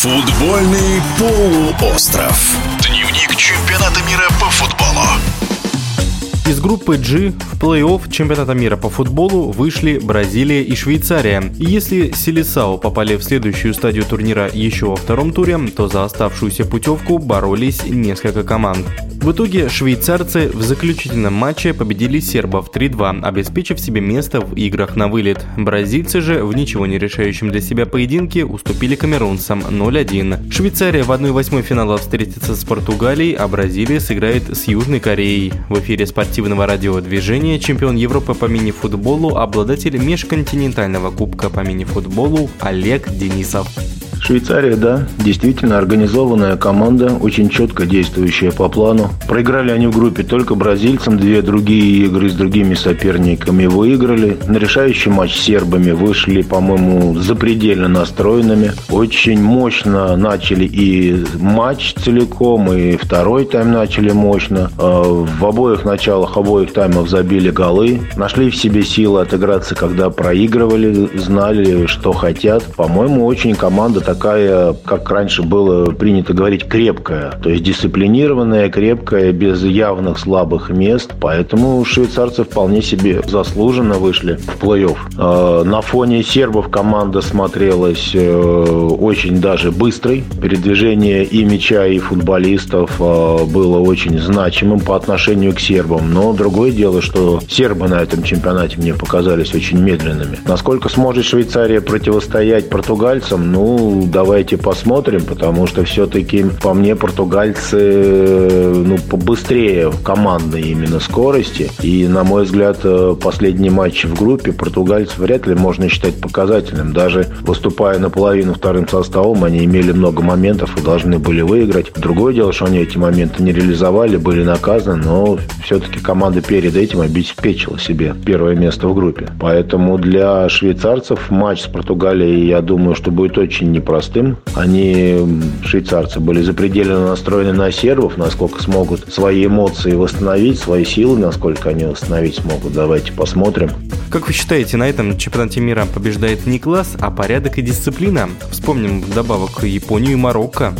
Футбольный полуостров. Дневник чемпионата мира по футболу. Из группы G в плей-офф чемпионата мира по футболу вышли Бразилия и Швейцария. И если Селисао попали в следующую стадию турнира еще во втором туре, то за оставшуюся путевку боролись несколько команд. В итоге швейцарцы в заключительном матче победили сербов 3-2, обеспечив себе место в играх на вылет. Бразильцы же в ничего не решающем для себя поединке уступили камерунцам 0-1. Швейцария в 1-8 финала встретится с Португалией, а Бразилия сыграет с Южной Кореей. В эфире спортивного радиодвижения чемпион Европы по мини-футболу, обладатель межконтинентального кубка по мини-футболу Олег Денисов. Швейцария, да, действительно организованная команда, очень четко действующая по плану. Проиграли они в группе только бразильцам, две другие игры с другими соперниками выиграли. На решающий матч с сербами вышли, по-моему, запредельно настроенными. Очень мощно начали и матч целиком, и второй тайм начали мощно. А, в обоих началах, обоих таймах забили голы. Нашли в себе силы отыграться, когда проигрывали, знали, что хотят. По-моему, очень команда такая, как раньше было принято говорить, крепкая. То есть дисциплинированная, крепкая, без явных слабых мест. Поэтому швейцарцы вполне себе заслуженно вышли в плей-офф. А, на фоне сербов команда смотрелась э, очень даже быстрой. Передвижение и мяча, и футболистов а, было очень значимым по отношению к сербам. Но другое дело, что сербы на этом чемпионате мне показались очень медленными. Насколько сможет Швейцария противостоять португальцам, ну, давайте посмотрим, потому что все-таки, по мне, португальцы ну, побыстрее в командной именно скорости. И, на мой взгляд, э, последний матч в группе португальцев вряд ли можно считать показательным. Даже выступая наполовину вторым составом, они имели много моментов и должны были выиграть. Другое дело, что они эти моменты не реализовали, были наказаны, но все-таки команда перед этим обеспечила себе первое место в группе. Поэтому для швейцарцев матч с Португалией, я думаю, что будет очень непростой простым. Они, швейцарцы, были запредельно настроены на сербов, насколько смогут свои эмоции восстановить, свои силы, насколько они восстановить смогут. Давайте посмотрим. Как вы считаете, на этом чемпионате мира побеждает не класс, а порядок и дисциплина? Вспомним вдобавок Японию и Марокко.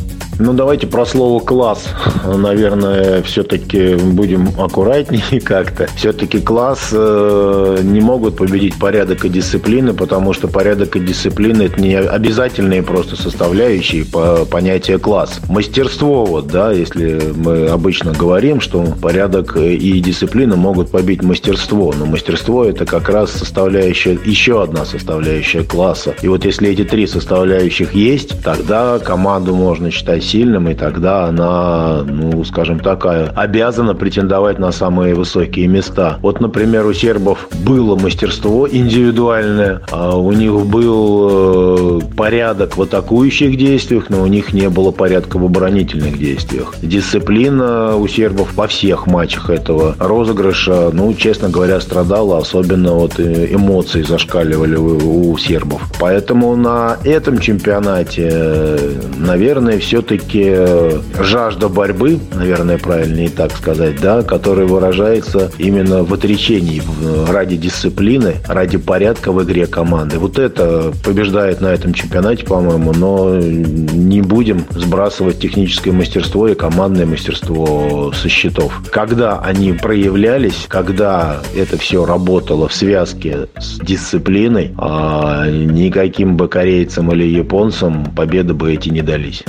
Ну, давайте про слово «класс». Наверное, все-таки будем аккуратнее как-то. Все-таки класс э, не могут победить порядок и дисциплины, потому что порядок и дисциплина – это не обязательные просто составляющие по понятия класс. Мастерство, вот, да, если мы обычно говорим, что порядок и дисциплина могут побить мастерство, но мастерство – это как раз составляющая, еще одна составляющая класса. И вот если эти три составляющих есть, тогда команду можно считать сильным, и тогда она, ну, скажем так, обязана претендовать на самые высокие места. Вот, например, у сербов было мастерство индивидуальное, а у них был э, порядок в атакующих действиях, но у них не было порядка в оборонительных действиях. Дисциплина у сербов во всех матчах этого розыгрыша, ну, честно говоря, страдала, особенно вот э, эмоции зашкаливали у, у сербов. Поэтому на этом чемпионате, э, наверное, все-таки все-таки э, жажда борьбы, наверное, правильнее так сказать, да, которая выражается именно в отречении ради дисциплины, ради порядка в игре команды. Вот это побеждает на этом чемпионате, по-моему, но не будем сбрасывать техническое мастерство и командное мастерство со счетов. Когда они проявлялись, когда это все работало в связке с дисциплиной, а никаким бы корейцам или японцам победы бы эти не дались.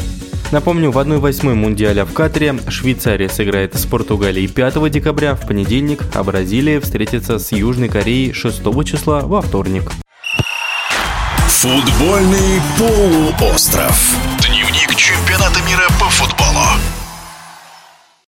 Напомню, в 1-8 Мундиаля в Катаре Швейцария сыграет с Португалией 5 декабря в понедельник, а Бразилия встретится с Южной Кореей 6 числа во вторник. Футбольный полуостров. Дневник чемпионата мира по футболу.